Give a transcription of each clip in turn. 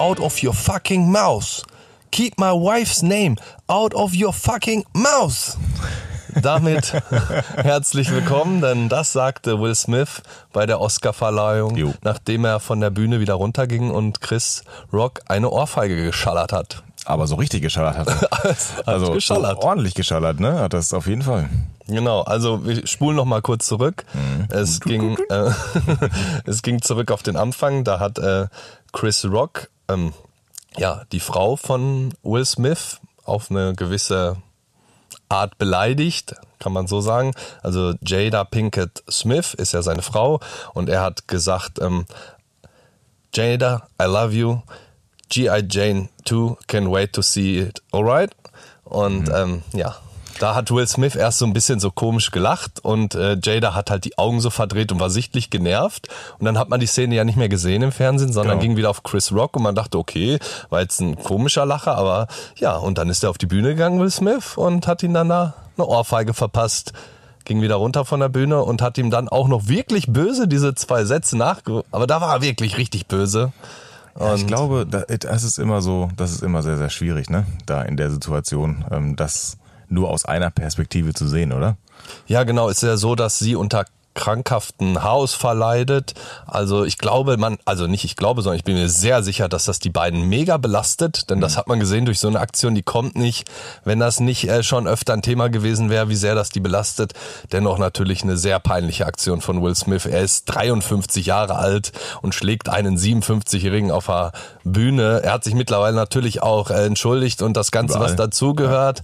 out of your fucking mouth. Keep my wife's name out of your fucking mouth. Damit herzlich willkommen, denn das sagte Will Smith bei der Oscarverleihung, Jo. nachdem er von der Bühne wieder runterging und Chris Rock eine Ohrfeige geschallert hat. Aber so richtig geschallert hat. er. also geschallert. ordentlich geschallert, ne? Hat das auf jeden Fall. Genau, also wir spulen noch mal kurz zurück. Es ging, äh, es ging zurück auf den Anfang. Da hat äh, Chris Rock, ähm, ja, die Frau von Will Smith auf eine gewisse Art beleidigt, kann man so sagen. Also Jada Pinkett Smith ist ja seine Frau und er hat gesagt, ähm, Jada, I love you. G.I. Jane 2, can wait to see it, alright? Und ähm, ja, da hat Will Smith erst so ein bisschen so komisch gelacht und äh, Jada hat halt die Augen so verdreht und war sichtlich genervt. Und dann hat man die Szene ja nicht mehr gesehen im Fernsehen, sondern Genau. ging wieder auf Chris Rock und man dachte, okay, war jetzt ein komischer Lacher, aber ja, und dann ist er auf die Bühne gegangen, Will Smith, und hat ihn dann da eine Ohrfeige verpasst. Ging wieder runter von der Bühne und hat ihm dann auch noch wirklich böse diese zwei Sätze nachge... Aber da war er wirklich richtig böse. Ja, ich glaube, da- das ist immer so, das ist immer sehr, sehr schwierig, ne? Da in der Situation, ähm, das nur aus einer Perspektive zu sehen, oder? Ja, genau. Ist ja so, dass sie unter krankhaften Haarausfall leidet. Also ich glaube, man, also nicht ich glaube, sondern ich bin mir sehr sicher, dass das die beiden mega belastet, denn das hat man gesehen durch so eine Aktion, die kommt nicht, wenn das nicht äh, schon öfter ein Thema gewesen wäre, wie sehr das die belastet. Dennoch natürlich eine sehr peinliche Aktion von Will Smith. Er ist 53 Jahre alt und schlägt einen 57-Jährigen auf der Bühne. Er hat sich mittlerweile natürlich auch äh, entschuldigt und das Ganze, was Überall. dazugehört.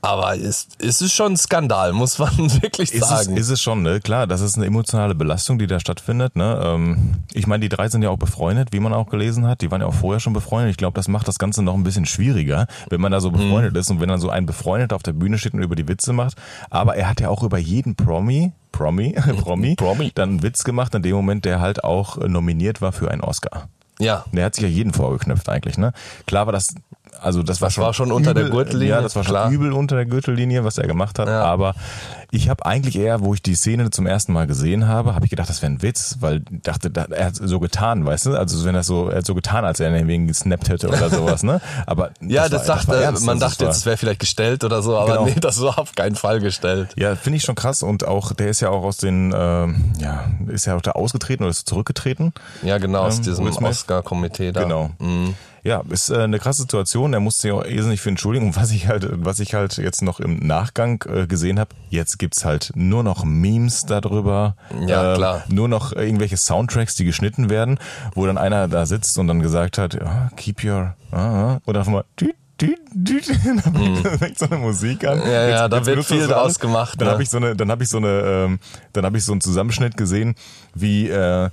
Aber ist, ist es schon ein Skandal, muss man wirklich Ist es, sagen. ist es schon, ne? Klar, das ist eine emotionale Belastung, die da stattfindet. Ne? Ähm, ich meine, die drei sind ja auch befreundet, wie man auch gelesen hat. Die waren ja auch vorher schon befreundet. Ich glaube, das macht das Ganze noch ein bisschen schwieriger, wenn man da so befreundet ist und wenn dann so ein Befreundeter auf der Bühne steht und über die Witze macht. Aber er hat ja auch über jeden Promi, Promi, Promi, Promi. dann einen Witz gemacht in dem Moment, der halt auch nominiert war für einen Oscar. ja. Der hat sich ja jeden vorgeknöpft eigentlich, ne? Klar war das, also das war Das schon, war schon unter der Gürtellinie, Ja, das war schon klar. übel unter der Gürtellinie, was er gemacht hat. Ja. Aber ich habe eigentlich eher, wo ich die Szene zum ersten Mal gesehen habe, habe ich gedacht, das wäre ein Witz, weil ich dachte, da- er hat so getan, weißt du? Also wenn er so, er hat so getan, als er ihn wegen gesnappt hätte oder sowas, ne? Aber Ja, das, war, dachte, ernst, man dachte das jetzt, es wäre vielleicht gestellt oder so, aber Genau. nee, das war auf keinen Fall gestellt. ja, finde ich schon krass und auch der ist ja auch aus den, ähm, ja, ist ja auch da ausgetreten oder ist zurückgetreten. Ja, genau, aus Ähm, diesem Will Smith. Oscar-Komitee da. Genau. Mhm. Ja, ist äh, eine krasse Situation. Er musste sich auch irrsinnig für entschuldigen. Und was ich halt, was ich halt jetzt noch im Nachgang äh, gesehen habe, jetzt gibt's halt nur noch Memes darüber. Ja, äh, klar. Nur noch irgendwelche Soundtracks, die geschnitten werden, wo dann einer da sitzt und dann gesagt hat, ja, keep your, ah, ah, oder einfach mal, düt, düt, düt. dann fängt so eine Musik an. Mhm. Ja, ja, da wird benutzt viel draus gemacht, Dann ne? habe ich so eine, dann habe ich so eine, ähm, dann habe ich so einen Zusammenschnitt gesehen, wie äh,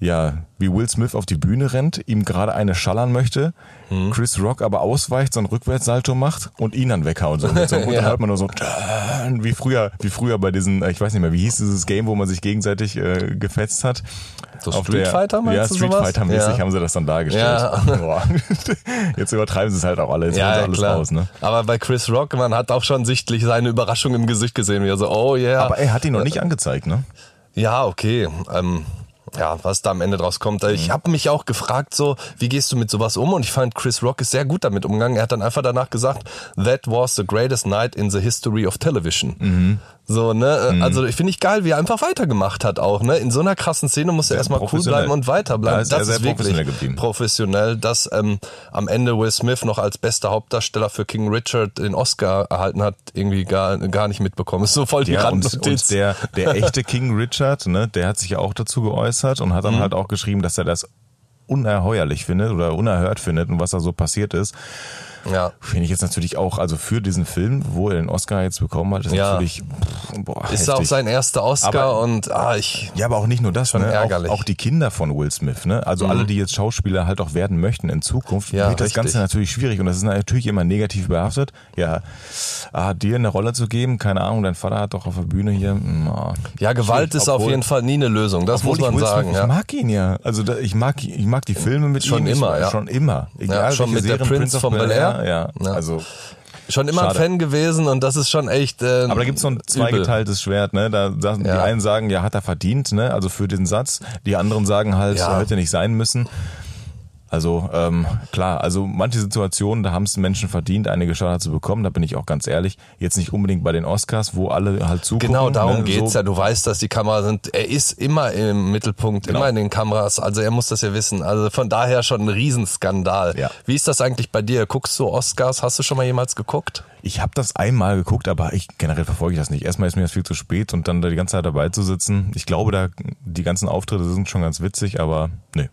ja, wie Will Smith auf die Bühne rennt, ihm gerade eine schallern möchte, Mhm. Chris Rock aber ausweicht, so ein Rückwärtssalto macht und ihn dann weghaut. So, mit so, und Ja. dann hört man nur so, wie früher, wie früher bei diesen, ich weiß nicht mehr, wie hieß dieses Game, wo man sich gegenseitig äh, gefetzt hat. So Auf Street der- Fighter meinst Ja, Street sowas? Fighter mäßig Ja. haben sie das dann dargestellt. Ja. Jetzt übertreiben sie es halt auch alle, jetzt ja, alles klar. raus, ne? Aber bei Chris Rock, man hat auch schon sichtlich seine Überraschung im Gesicht gesehen, wie er so, oh yeah. Aber er hat ihn noch nicht angezeigt, ne? Ja, okay. Ähm, ja, was da am Ende draus kommt. Mhm. Ich habe mich auch gefragt, so, wie gehst du mit sowas um? Und ich fand, Chris Rock ist sehr gut damit umgegangen. Er hat dann einfach danach gesagt, that was the greatest night in the history of television. Mhm. So, ne? Also ich finde ich geil, wie er einfach weitergemacht hat auch, ne? In so einer krassen Szene muss er erstmal cool bleiben und weiterbleiben. Da ist das sehr ist wirklich professionell professionell, dass ähm, am Ende Will Smith noch als bester Hauptdarsteller für King Richard den Oscar erhalten hat, irgendwie gar, gar nicht mitbekommen. Ist so voll die Ja, und, Randnotiz. und der, der echte King Richard, ne, der hat sich ja auch dazu geäußert und Mhm. hat dann halt auch geschrieben, dass er das unerheuerlich findet oder unerhört findet und was da so passiert ist. Ja. Finde ich jetzt natürlich auch, also für diesen Film, wo er den Oscar jetzt bekommen hat, ist Ja. natürlich, pff, boah, Ist auch heftig. sein erster Oscar Aber- und ah, ich. Ja, aber auch nicht nur das, Schon ne? ärgerlich. Mhm. Auch, auch die Kinder von Will Smith, ne? Also alle, die jetzt Schauspieler halt auch werden möchten in Zukunft, Ja, wird das richtig. Ganze natürlich schwierig und das ist natürlich immer negativ behaftet. Ja, ah, dir eine Rolle zu geben, keine Ahnung, dein Vater hat doch auf der Bühne hier. mm, ah. Ja, Gewalt ist auf Obwohl- jeden Fall nie eine Lösung. Das muss man sagen. Smith, Ja. Ich mag ihn ja. Also da, ich mag ich mag die Filme mit Schon ihm. Ich- immer, ja. Schon immer. Egal, schon mit der Prince von Bel-Air. Ja. Ja. Also, Schon immer ein Schade. Fan gewesen und das ist schon echt. Äh, aber da gibt's so ein zweigeteiltes Schwert, ne? Da, da die Ja. einen sagen, ja, hat er verdient, ne? Also für den Satz. Die anderen sagen halt, Ja. hätte nicht sein müssen. Also ähm, klar, also manche Situationen, da haben es Menschen verdient, eine Geschauder zu bekommen, da bin ich auch ganz ehrlich. Jetzt nicht unbedingt bei den Oscars, wo alle halt zugucken. Genau, darum ne? geht's so, ja. Du weißt, dass die Kameras sind. Er ist immer im Mittelpunkt, Genau. immer in den Kameras. Also er muss das ja wissen. Also von daher schon ein Riesenskandal. Ja. Wie ist das eigentlich bei dir? Guckst du Oscars? Hast du schon mal jemals geguckt? Ich habe das einmal geguckt, aber ich generell verfolge ich das nicht. Erstmal ist mir das viel zu spät und dann da die ganze Zeit dabei zu sitzen. Ich glaube, da die ganzen Auftritte sind schon ganz witzig, aber nee.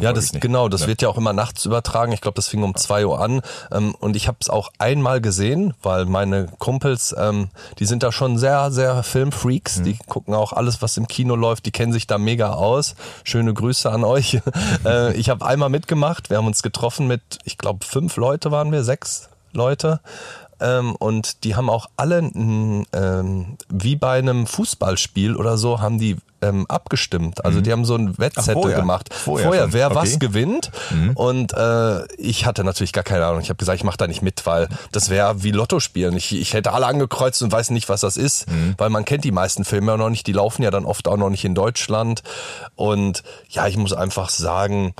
Ja, das genau, das Ja. wird ja auch immer nachts übertragen. Ich glaube, das fing um zwei Uhr an. Ähm, und ich habe es auch einmal gesehen, weil meine Kumpels, ähm, die sind da schon sehr, sehr Filmfreaks. Mhm. Die gucken auch alles, was im Kino läuft. Die kennen sich da mega aus. Schöne Grüße an euch. äh, ich habe einmal mitgemacht. Wir haben uns getroffen mit, ich glaube, fünf Leute waren wir, sechs Leute. Ähm, und die haben auch alle, mh, ähm, wie bei einem Fußballspiel oder so, haben die ähm, abgestimmt. Also die haben so ein Wettzettel Mhm. vorher. gemacht. Vorher schon. wer Okay. was gewinnt. Und äh, ich hatte natürlich gar keine Ahnung. Ich habe gesagt, ich mache da nicht mit, weil das wäre wie Lotto spielen. Ich, ich hätte alle angekreuzt und weiß nicht, was das ist, weil man kennt die meisten Filme ja noch nicht. Die laufen ja dann oft auch noch nicht in Deutschland. Und ja, ich muss einfach sagen,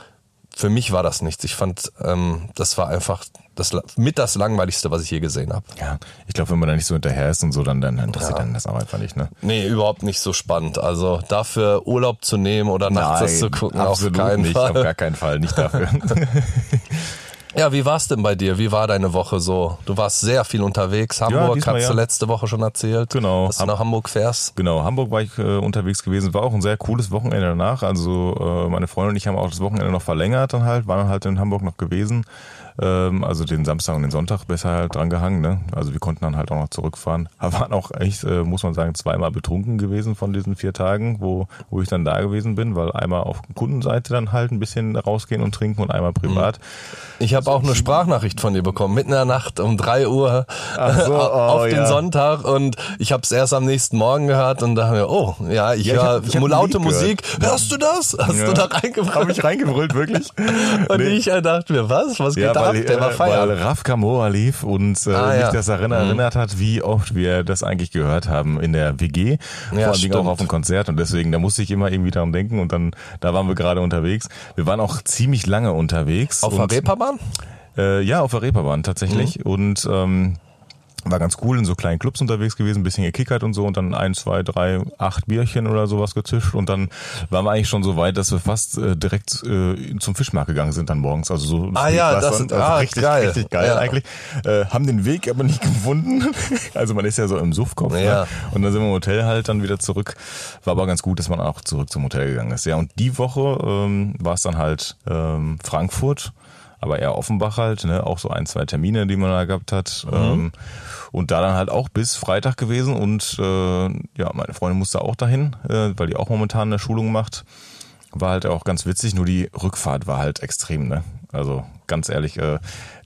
für mich war das nichts. Ich fand, ähm, das war einfach das mit das langweiligste, was ich je gesehen habe. Ja, ich glaube, wenn man da nicht so hinterher ist und so, dann, dann interessiert dann das auch einfach nicht, ne? Nee, überhaupt nicht so spannend. Also dafür Urlaub zu nehmen oder nachts das zu gucken, auf absolut keinen nicht, Fall. auf gar keinen Fall, nicht dafür. Ja, wie war's denn bei dir? Wie war deine Woche so? Du warst sehr viel unterwegs. Hamburg diesmal hast du ja. letzte Woche schon erzählt. Genau. Dass du nach Hamburg fährst. Genau, Hamburg war ich äh, unterwegs gewesen. War auch ein sehr cooles Wochenende danach. Also äh, meine Freundin und ich haben auch das Wochenende noch verlängert dann halt, waren halt in Hamburg noch gewesen. Ähm, also den Samstag und den Sonntag besser halt dran gehangen. Ne? Also wir konnten dann halt auch noch zurückfahren. Aber waren auch echt, äh, muss man sagen, zweimal betrunken gewesen von diesen vier Tagen, wo, wo ich dann da gewesen bin, weil einmal auf Kundenseite dann halt ein bisschen rausgehen und trinken und einmal privat. Ich habe auch eine Sprachnachricht von dir bekommen, mitten in der Nacht um drei Uhr so, auf oh, den ja. Sonntag und ich habe es erst am nächsten Morgen gehört und da haben wir, oh, ja, ich Ja, höre hab- laute Musik. Hörst du das? Hast du da Habe reingebracht? ich reingebrüllt, wirklich? Und Nee. ich dachte mir, was? Was geht Ja, da weil, Der war äh, feiern. weil Raf Kamora lief und äh, Ah, mich ja. das daran erinnert hat, wie oft wir das eigentlich gehört haben in der WG. Vor Ja, allen Dingen auch stimmt. auf dem Konzert und deswegen, da musste ich immer irgendwie daran denken und dann, da waren wir gerade unterwegs. Wir waren auch ziemlich lange unterwegs. Auf der Reeperbahn? Äh, ja, auf der Reeperbahn tatsächlich Mhm. und ähm, war ganz cool in so kleinen Clubs unterwegs gewesen, ein bisschen gekickert und so und dann ein, zwei, drei, acht Bierchen oder sowas gezischt und dann waren wir eigentlich schon so weit, dass wir fast äh, direkt äh, zum Fischmarkt gegangen sind dann morgens. Also so Ah ja, das sind- also ah, richtig, geil. richtig geil Ja. eigentlich. Äh, haben den Weg aber nicht gefunden. Also man ist ja so im Suffkopf. Ja. Ne? Und dann sind wir im Hotel halt dann wieder zurück. War aber ganz gut, dass man auch zurück zum Hotel gegangen ist. Ja, und die Woche ähm, war es dann halt ähm, Frankfurt aber eher Offenbach halt, ne? auch so ein, zwei Termine, die man da gehabt hat. Ähm, und da dann halt auch bis Freitag gewesen und äh, ja, meine Freundin musste auch dahin, äh, weil die auch momentan eine Schulung macht. War halt auch ganz witzig, nur die Rückfahrt war halt extrem, ne? Also ganz ehrlich, äh,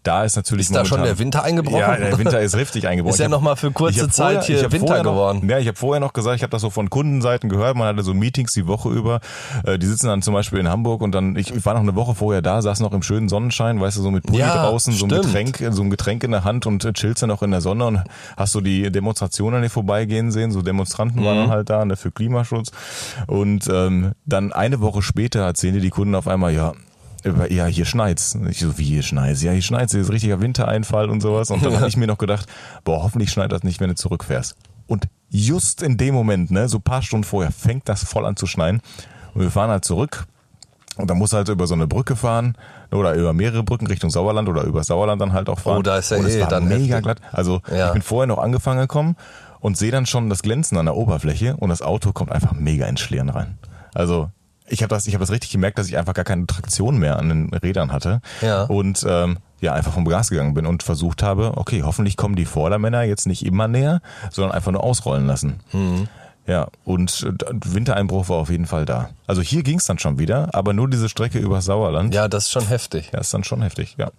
da ist natürlich Ist da schon der Winter eingebrochen? Ja, der Winter ist richtig eingebrochen. Ist ja Ich hab- noch mal für kurze Zeit vorher- hier Winter noch, geworden. Ja, ich habe vorher noch gesagt, ich habe das so von Kundenseiten gehört, man hatte so Meetings die Woche über. Äh, Die sitzen dann zum Beispiel in Hamburg und dann, ich, ich war noch eine Woche vorher da, saß noch im schönen Sonnenschein, weißt du, so mit Pulli Ja, draußen, so ein. Getränk, so ein Getränk in der Hand und äh, chillst dann noch in der Sonne und hast so die Demonstrationen hier vorbeigehen sehen, so Demonstranten waren Mhm. dann halt da, ne, für Klimaschutz. Und ähm, dann eine Woche später erzählen dir die Kunden auf einmal, ja, ja, hier schneit's. Ich so, wie hier schneit's? Ja, hier schneit's, hier ist richtiger Wintereinfall und sowas. Und dann habe ich mir noch gedacht, boah, hoffentlich schneit das nicht, wenn du zurückfährst. Und just in dem Moment, ne, so ein paar Stunden vorher, fängt das voll an zu schneien. Und wir fahren halt zurück. Und dann musst du halt über so eine Brücke fahren oder über mehrere Brücken Richtung Sauerland oder über Sauerland dann halt auch fahren. Oh, da ist ja und es eh war dann mega heftig. glatt. Also Ja. ich bin vorher noch angefangen gekommen und sehe dann schon das Glänzen an der Oberfläche und das Auto kommt einfach mega ins Schlieren rein. Also ich habe das, ich habe das richtig gemerkt, dass ich einfach gar keine Traktion mehr an den Rädern hatte Ja. und ähm, ja einfach vom Gas gegangen bin und versucht habe, okay, hoffentlich kommen die Vordermänner jetzt nicht immer näher, sondern einfach nur ausrollen lassen. Mhm. Ja, und äh, Wintereinbruch war auf jeden Fall da. Also hier ging's dann schon wieder, aber nur diese Strecke über Sauerland. Ja, das ist schon heftig. Ja, ist dann schon heftig, ja.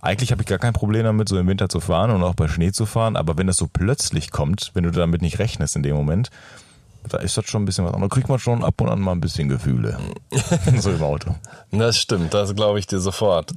Eigentlich habe ich gar kein Problem damit, so im Winter zu fahren und auch bei Schnee zu fahren, aber wenn das so plötzlich kommt, wenn du damit nicht rechnest in dem Moment, da ist das schon ein bisschen was. Da kriegt man schon ab und an mal ein bisschen Gefühle. so im Auto. Das stimmt, das glaube ich dir sofort.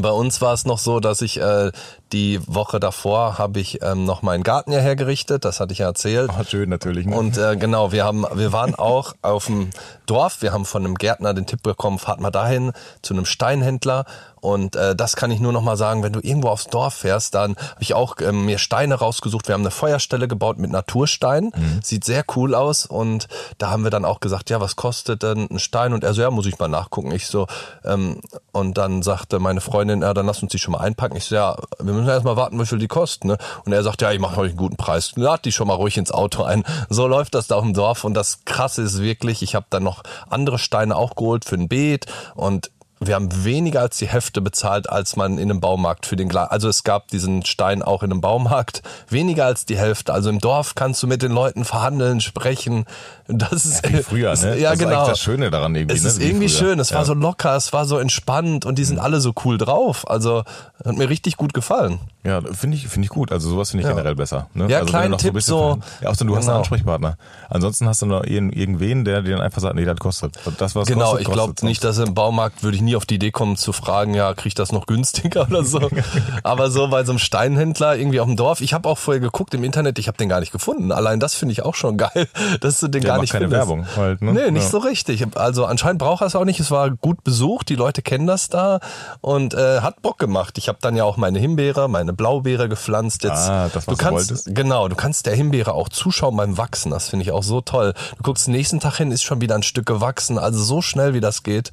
Bei uns war es noch so, dass ich äh, die Woche davor habe ich ähm, noch meinen Garten ja hergerichtet, das hatte ich ja erzählt. Oh, schön natürlich. Ne? Und äh, genau, wir haben, wir waren auch auf dem Dorf. Wir haben von einem Gärtner den Tipp bekommen, fahrt mal dahin zu einem Steinhändler. Und äh, das kann ich nur noch mal sagen, wenn du irgendwo aufs Dorf fährst, dann habe ich auch ähm, mir Steine rausgesucht. Wir haben eine Feuerstelle gebaut mit Naturstein. Mhm. Sieht sehr cool aus. Und da haben wir dann auch gesagt, ja, was kostet denn ein Stein? Und er so, ja, muss ich mal nachgucken. Ich so, ähm, und dann sagte meine Freundin, ja, dann lass uns die schon mal einpacken. Ich so, ja, wir müssen erst mal warten, wie viel die kosten. Ne? Und er sagt, ja, ich mache euch einen guten Preis. Lad die schon mal ruhig ins Auto ein. So läuft das da auf dem Dorf. Und das Krasse ist wirklich, ich habe dann noch andere Steine auch geholt für ein Beet. Und wir haben weniger als die Hälfte bezahlt, als man in einem Baumarkt für den Glas. Also es gab diesen Stein auch in einem Baumarkt. Weniger als die Hälfte. Also im Dorf kannst du mit den Leuten verhandeln, sprechen. Das ist ja, wie früher, ne? Ja, das genau. ist das Schöne daran irgendwie. Es ne? ist Wie irgendwie schön. Es war Ja. so locker, es war so entspannt und die sind alle so cool drauf. Also hat mir richtig gut gefallen. Ja, finde ich, finde ich gut. Also sowas finde ich Ja. generell besser. Ne? Ja, also, kleinen Tipp so- verhandeln- Ja, außer du hast einen Genau. Ansprechpartner. Ansonsten hast du noch irgend- irgendwen, der dir dann einfach sagt, nee, das kostet. Das, was Genau, kostet, ich glaube nicht, dass im Baumarkt würde ich nie auf die Idee kommen zu fragen, ja, krieg ich das noch günstiger oder so. Aber so bei so einem Steinhändler irgendwie auf dem Dorf. Ich habe auch vorher geguckt im Internet, ich habe den gar nicht gefunden. Allein das finde ich auch schon geil, dass du den Der gar nicht keine. Werbung halt, ne? Nee, nicht Ja. so richtig. Also anscheinend braucht er es auch nicht. Es war gut besucht, die Leute kennen das da und äh, hat Bock gemacht. Ich habe dann ja auch meine Himbeere, meine Blaubeere gepflanzt. Jetzt, Ah, das, was du du kannst, wolltest. Genau, du kannst der Himbeere auch zuschauen beim Wachsen. Das finde ich auch so toll. Du guckst den nächsten Tag hin, ist schon wieder ein Stück gewachsen. Also so schnell wie das geht.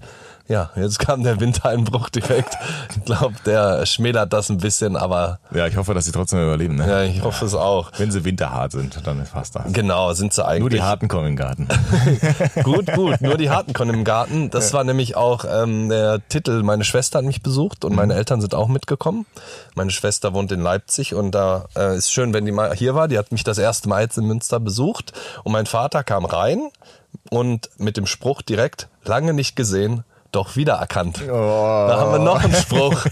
Ja, jetzt kam der Wintereinbruch direkt. Ich glaube, der schmälert das ein bisschen, aber Ja, ich hoffe, dass sie trotzdem überleben. Ne? ja, ich hoffe es auch. Wenn sie winterhart sind, dann ist fast das. Genau, sind sie eigentlich. Nur die Harten kommen den Garten. Gut, gut. Nur die Harten kommen im Garten. Das war nämlich auch ähm, der Titel. Meine Schwester hat mich besucht und meine Eltern sind auch mitgekommen. Meine Schwester wohnt in Leipzig und da äh, ist schön, wenn die mal hier war. Die hat mich das erste Mal jetzt in Münster besucht und mein Vater kam rein und mit dem Spruch direkt lange nicht gesehen. Doch wiedererkannt. Da haben wir noch einen Spruch.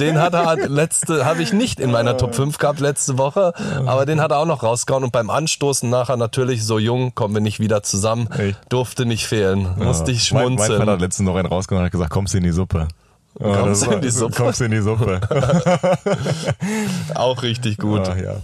Den hat er letzte, habe ich nicht in meiner Top 5 gehabt letzte Woche, aber den hat er auch noch rausgehauen und beim Anstoßen nachher natürlich so jung, kommen wir nicht wieder zusammen, Echt? durfte nicht fehlen. Musste ich Mein, mein schmunzeln. Vater hat letztens noch einen rausgenommen und hat gesagt, kommst du in die Suppe. Ja, Kommst du in die Suppe? Kommst du in die Suppe. Auch richtig gut. Ach, ja.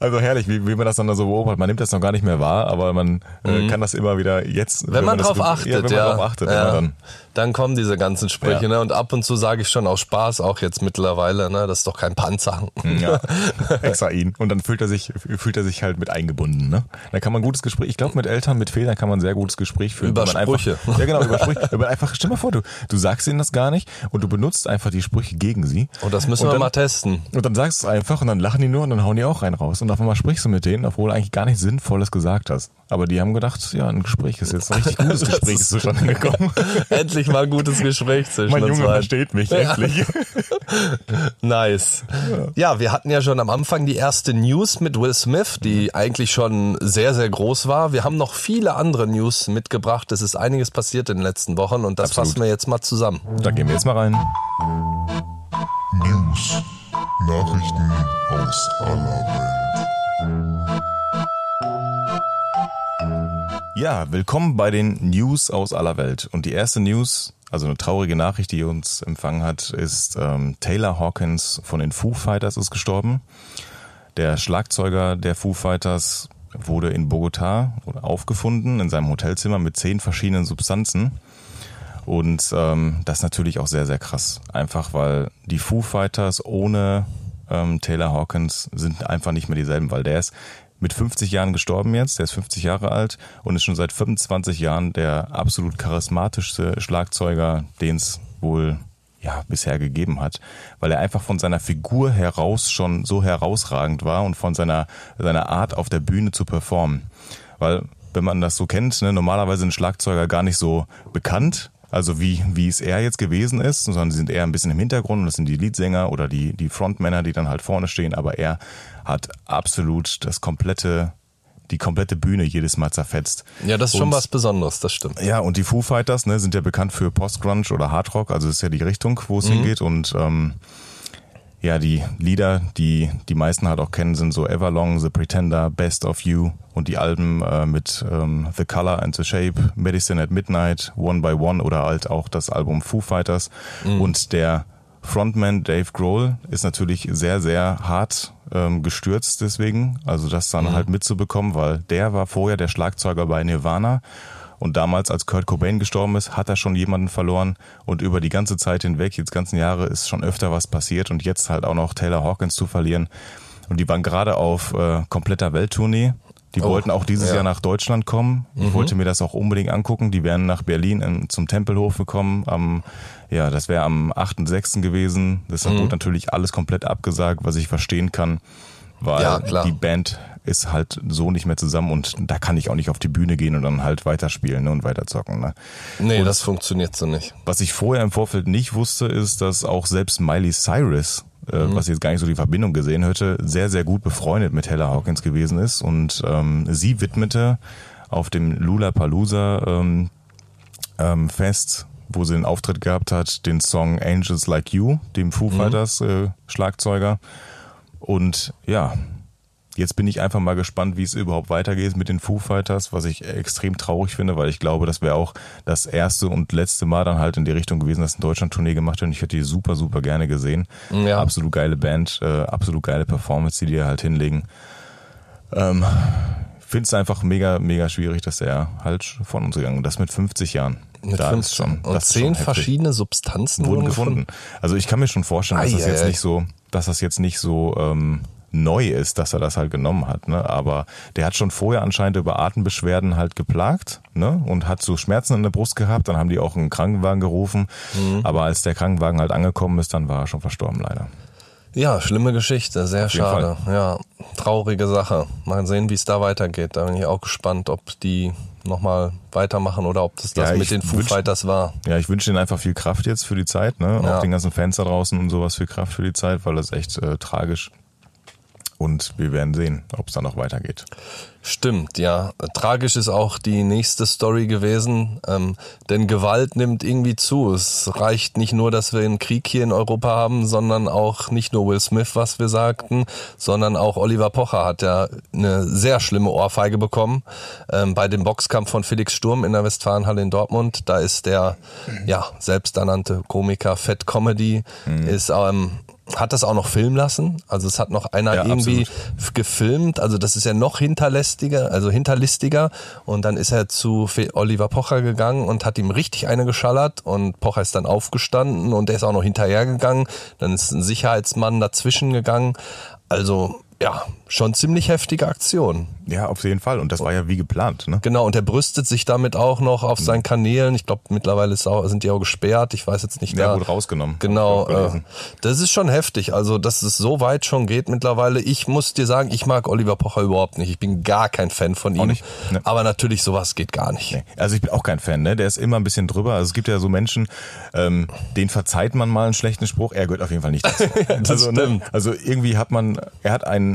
Also herrlich, wie, wie man das dann so beobachtet. Man nimmt das noch gar nicht mehr wahr, aber man äh, kann das immer wieder jetzt. Mhm. Wenn man das drauf achtet, ja, wenn man ja. drauf achtet, ja. dann. Dann kommen diese ganzen Sprüche, Ja. ne? Und ab und zu sage ich schon aus Spaß, auch jetzt mittlerweile, ne? Das ist doch kein Panzer. Ja, extra ihn. Und dann fühlt er sich, fühlt er sich halt mit eingebunden, ne? Da kann man ein gutes Gespräch, ich glaube mit Eltern, mit Vätern kann man ein sehr gutes Gespräch führen. Über wenn man Sprüche. Einfach, ja genau, über Sprüche. Über einfach, stell mal vor, du, du sagst ihnen das gar nicht und du benutzt einfach die Sprüche gegen sie. Und das müssen Und wir dann- mal testen. Und dann sagst du es einfach und dann lachen die nur und dann hauen die auch rein raus. Und auf einmal sprichst du mit denen, obwohl du eigentlich gar nichts Sinnvolles gesagt hast. Aber die haben gedacht, ja, ein Gespräch ist jetzt ein richtig gutes Gespräch ist- zustande gekommen. Endlich mal ein gutes Gespräch zwischen mein uns Junge beiden. versteht mich endlich. Nice. Ja, wir hatten ja schon am Anfang die erste News mit Will Smith, die eigentlich schon sehr, sehr groß war. Wir haben noch viele andere News mitgebracht. Es ist einiges passiert in den letzten Wochen und das Absolut. fassen wir jetzt mal zusammen. Da gehen wir jetzt mal rein. News. Nachrichten aus aller Welt. Ja, willkommen bei den News aus aller Welt. Und die erste News, also eine traurige Nachricht, die uns empfangen hat, ist ähm, Taylor Hawkins von den Foo Fighters ist gestorben. Der Schlagzeuger der Foo Fighters wurde in Bogota aufgefunden in seinem Hotelzimmer mit zehn verschiedenen Substanzen. Und ähm, das ist natürlich auch sehr, sehr krass. Einfach weil die Foo Fighters ohne ähm, Taylor Hawkins sind einfach nicht mehr dieselben, weil der ist mit 50 Jahren gestorben jetzt, der ist 50 Jahre alt und ist schon seit 25 Jahren der absolut charismatischste Schlagzeuger, den es wohl ja, bisher gegeben hat, weil er einfach von seiner Figur heraus schon so herausragend war und von seiner, seiner Art auf der Bühne zu performen. Weil, wenn man das so kennt, ne, normalerweise sind Schlagzeuger gar nicht so bekannt, also wie, wie es er jetzt gewesen ist, sondern sie sind eher ein bisschen im Hintergrund und das sind die Leadsänger oder die, die Frontmänner, die dann halt vorne stehen, aber er hat absolut das komplette, die komplette Bühne jedes Mal zerfetzt. Ja, das ist schon Und- was Besonderes, das stimmt. ja, und die Foo Fighters ne, sind ja bekannt für Post-Grunge oder Hardrock, also das ist ja die Richtung, wo es hingeht. Und ähm, ja, die Lieder, die die meisten halt auch kennen, sind so Everlong, The Pretender, Best of You und die Alben äh, mit ähm, The Color and the Shape, Medicine at Midnight, One by One oder halt auch das Album Foo Fighters. Und der Frontman Dave Grohl ist natürlich sehr, sehr hart ähm, gestürzt deswegen. Also das dann mhm. halt mitzubekommen, weil der war vorher der Schlagzeuger bei Nirvana. Und damals, als Kurt Cobain gestorben ist, hat er schon jemanden verloren. Und über die ganze Zeit hinweg, jetzt ganzen Jahre, ist schon öfter was passiert. Und jetzt halt auch noch Taylor Hawkins zu verlieren. Und die waren gerade auf äh, kompletter Welttournee. Die oh, wollten auch dieses ja. Jahr nach Deutschland kommen. Ich mhm. wollte mir das auch unbedingt angucken. Die wären nach Berlin in, zum Tempelhof gekommen. Am, ja, das wäre am 8.6. gewesen. Deshalb mhm. wurde natürlich alles komplett abgesagt, was ich verstehen kann. Weil ja, die Band ist halt so nicht mehr zusammen und da kann ich auch nicht auf die Bühne gehen und dann halt weiterspielen ne, und weiterzocken. Ne? Nee, und das funktioniert so nicht. Was ich vorher im Vorfeld nicht wusste, ist, dass auch selbst Miley Cyrus äh, mhm. was ich jetzt gar nicht so die Verbindung gesehen hätte, sehr, sehr gut befreundet mit Hella Hawkins gewesen ist. Und ähm, sie widmete auf dem Lula Palooza ähm, ähm, Fest, wo sie einen Auftritt gehabt hat, den Song Angels Like You, dem Foo mhm. Fighters äh, Schlagzeuger. Und ja, Jetzt bin ich einfach mal gespannt, wie es überhaupt weitergeht mit den Foo Fighters, was ich extrem traurig finde, weil ich glaube, das wäre auch das erste und letzte Mal dann halt in die Richtung gewesen, dass ein Deutschland-Tournee gemacht wird. Und ich hätte die super, super gerne gesehen. Ja. Absolut geile Band, äh, absolut geile Performance, die die halt hinlegen. Ähm, finde es einfach mega, mega schwierig, dass er halt von uns gegangen ist. Das mit 50 Jahren. Mit da 50. ist schon. Und das zehn verschiedene Substanzen wurden gefunden. gefunden. Also ich kann mir schon vorstellen, dass ah, das jetzt nicht so, dass das jetzt nicht so ähm, neu ist, dass er das halt genommen hat. Ne? Aber der hat schon vorher anscheinend über Atembeschwerden halt geplagt ne? und hat so Schmerzen in der Brust gehabt. Dann haben die auch einen Krankenwagen gerufen. Mhm. Aber als der Krankenwagen halt angekommen ist, dann war er schon verstorben leider. Ja, schlimme Geschichte, sehr schade. Ja, traurige Sache. Mal sehen, wie es da weitergeht. Da bin ich auch gespannt, ob die nochmal weitermachen oder ob das das ja, mit den Foo Fighters war. Ja, ich wünsche ihnen einfach viel Kraft jetzt für die Zeit, ne? Ja. Auch den ganzen Fans da draußen und sowas viel Kraft für die Zeit, weil das echt äh, tragisch und wir werden sehen, ob es dann noch weitergeht. Stimmt, ja. Tragisch ist auch die nächste Story gewesen, ähm, denn Gewalt nimmt irgendwie zu. Es reicht nicht nur, dass wir einen Krieg hier in Europa haben, sondern auch nicht nur Will Smith, was wir sagten, sondern auch Oliver Pocher hat ja eine sehr schlimme Ohrfeige bekommen ähm, bei dem Boxkampf von Felix Sturm in der Westfalenhalle in Dortmund. Da ist der ja selbsternannte Komiker Fat Comedy mhm. ist ähm, hat das auch noch filmen lassen. Also es hat noch einer ja, irgendwie absolut. gefilmt. Also das ist ja noch hinterlistiger, also hinterlistiger. Und dann ist er zu Oliver Pocher gegangen und hat ihm richtig eine geschallert. Und Pocher ist dann aufgestanden und der ist auch noch hinterhergegangen. Dann ist ein Sicherheitsmann dazwischen gegangen. Also ja, schon ziemlich heftige Aktion. Ja, auf jeden Fall. Und das war ja wie geplant. Ne? Genau, und er brüstet sich damit auch noch auf seinen Kanälen. Ich glaube, mittlerweile auch, sind die auch gesperrt. Ich weiß jetzt nicht. Ja, da. wurde rausgenommen. Genau. Äh, das ist schon heftig. Also, dass es so weit schon geht mittlerweile. Ich muss dir sagen, ich mag Oliver Pocher überhaupt nicht. Ich bin gar kein Fan von ihm. Nicht, ne. Aber natürlich, sowas geht gar nicht. Nee. Also, ich bin auch kein Fan. Ne? Der ist immer ein bisschen drüber. Also, es gibt ja so Menschen, ähm, denen verzeiht man mal einen schlechten Spruch. Er gehört auf jeden Fall nicht dazu. also, ne? also, irgendwie hat man, er hat einen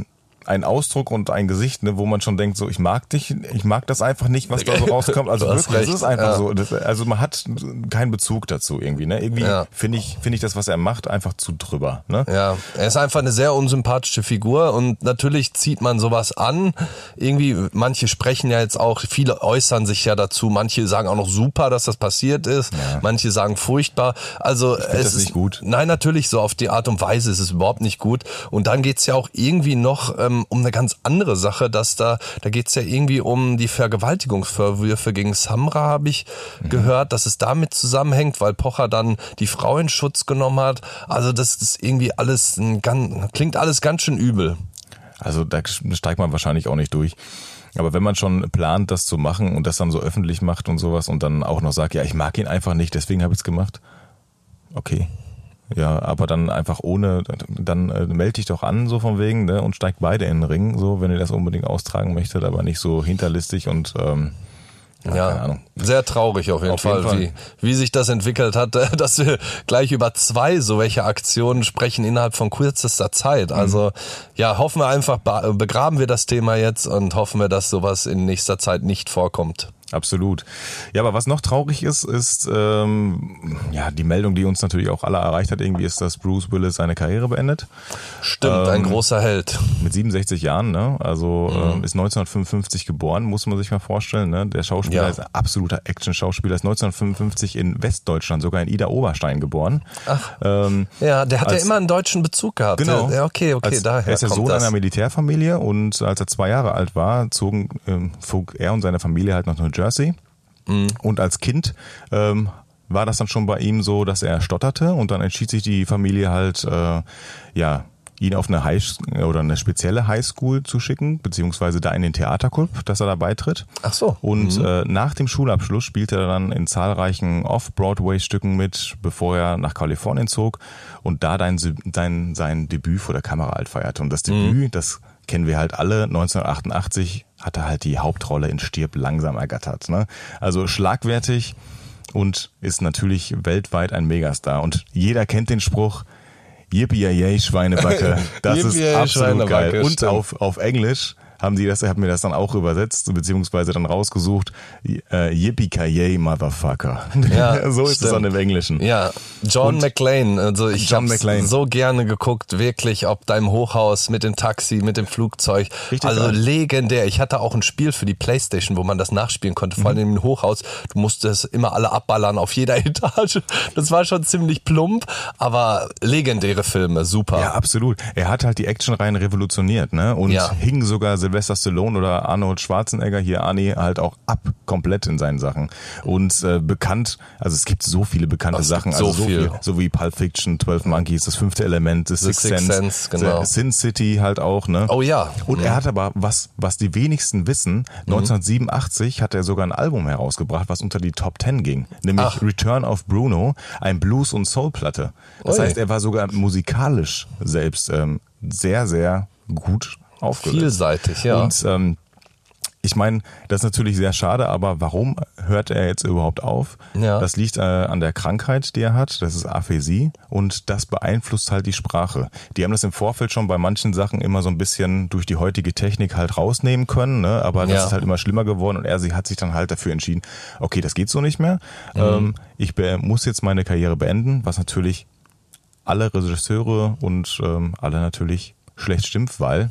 ein Ausdruck und ein Gesicht, ne, wo man schon denkt, so ich mag dich, ich mag das einfach nicht, was da so rauskommt. Also wirklich, recht. das ist einfach ja. so. Das, also man hat keinen Bezug dazu irgendwie. Ne? Irgendwie ja. finde ich, finde ich das, was er macht, einfach zu drüber. Ne? Ja, er ist einfach eine sehr unsympathische Figur und natürlich zieht man sowas an. Irgendwie, manche sprechen ja jetzt auch, viele äußern sich ja dazu, manche sagen auch noch super, dass das passiert ist, ja. manche sagen furchtbar. Also es das nicht gut. Nein, natürlich, so auf die Art und Weise ist es überhaupt nicht gut. Und dann geht's ja auch irgendwie noch ähm, um eine ganz andere Sache, dass da, da geht's ja irgendwie um die Vergewaltigungsvorwürfe gegen Samra, habe ich mhm. gehört, dass es damit zusammenhängt, weil Pocher dann die Frau in Schutz genommen hat. Also das ist irgendwie alles ein ganz, klingt alles ganz schön übel. Also da steigt man wahrscheinlich auch nicht durch. Aber wenn man schon plant, das zu machen und das dann so öffentlich macht und sowas und dann auch noch sagt, ja, ich mag ihn einfach nicht, deswegen habe ich es gemacht. Okay. Ja, aber dann einfach ohne, dann äh, melde dich doch an, so von wegen, ne, und steigt beide in den Ring, so, wenn ihr das unbedingt austragen möchtet, aber nicht so hinterlistig und ähm, ja, ja sehr traurig auf jeden, auf Fall, jeden Fall, Wie, wie sich das entwickelt hat, dass wir gleich über zwei so welche Aktionen sprechen innerhalb von kürzester Zeit. Mhm. Also ja, hoffen wir einfach, begraben wir das Thema jetzt und hoffen wir, dass sowas in nächster Zeit nicht vorkommt. Absolut. Ja, aber was noch traurig ist, ist ähm, ja die Meldung, die uns natürlich auch alle erreicht hat, irgendwie ist, dass Bruce Willis seine Karriere beendet. Stimmt, ein Ähm, großer Held. Mit 67 Jahren, ne? Also Mhm. ähm, ist 1955 geboren, muss man sich mal vorstellen. Ne? Der Schauspieler Ja. ist ein absoluter Action-Schauspieler, ist 1955 in Westdeutschland, sogar in Ida Oberstein geboren. Ach. Ähm, Ja, der hat als- ja immer einen deutschen Bezug gehabt. Genau. Ja, okay, okay, als, daher er ist der Sohn das. einer Militärfamilie und als er zwei Jahre alt war, zogen ähm, er und seine Familie halt nach New Jersey. Mhm. Und als Kind ähm, war das dann schon bei ihm so, dass er stotterte und dann entschied sich die Familie halt, äh, ja, ihn auf eine High oder eine spezielle Highschool zu schicken, beziehungsweise da in den Theaterclub, dass er da beitritt. Ach so. Und Mhm. äh, nach dem Schulabschluss spielte er dann in zahlreichen Off-Broadway-Stücken mit, bevor er nach Kalifornien zog und da dein, dein, sein Debüt vor der Kamera halt feierte. Und das Mhm. Debüt, das kennen wir halt alle, 1988 hat er halt die Hauptrolle in Stirb langsam ergattert. Ne? Also schlagwertig und ist natürlich weltweit ein Megastar. Und jeder kennt den Spruch, Yippie yay Schweinebacke. Das ist absolut geil. Und auf, auf Englisch haben die das, haben mir das dann auch übersetzt, beziehungsweise dann rausgesucht, äh, Yippie Motherfucker. Ja, so ist es stimmt. dann im Englischen. Ja, John Und- McClane. Also ich habe so gerne geguckt, wirklich, ob deinem Hochhaus mit dem Taxi, mit dem Flugzeug. Richtig also geil. legendär. Ich hatte auch ein Spiel für die Playstation, wo man das nachspielen konnte, vor Mhm. allem im Hochhaus. Du musstest immer alle abballern auf jeder Etage. Das war schon ziemlich plump, aber legendäre Filme, super. Ja, absolut. Er hat halt die Actionreihen revolutioniert, ne? Und Ja. hing sogar Sylvester Stallone oder Arnold Schwarzenegger, hier Arnie, halt auch ab, komplett in seinen Sachen. Und äh, bekannt, also es gibt so viele bekannte gibt Sachen, so also so viel. viel, so wie Pulp Fiction, 12 Monkeys, das fünfte Element, The Sixth Sixth Sense, Sense, genau. Sin City halt auch, ne? Oh ja. Und Mhm. er hat aber, was, was die wenigsten wissen, 1987 hat er sogar ein Album herausgebracht, was unter die Top 10 ging. Nämlich Ach. Return of Bruno, ein Blues- und Soul-Platte. Das Ui. heißt, er war sogar musikalisch selbst ähm, sehr, sehr gut aufgelöst. Vielseitig, ja. Und ähm, ich meine, das ist natürlich sehr schade, aber warum hört er jetzt überhaupt auf? Ja. Das liegt äh, an der Krankheit, die er hat. Das ist Aphasie und das beeinflusst halt die Sprache. Die haben das im Vorfeld schon bei manchen Sachen immer so ein bisschen durch die heutige Technik halt rausnehmen können, ne? aber das Ja. ist halt immer schlimmer geworden und er sie hat sich dann halt dafür entschieden, okay, das geht so nicht mehr. Mhm. Ähm, ich muss jetzt meine Karriere beenden, was natürlich alle Regisseure und ähm, alle natürlich schlecht stimmt, weil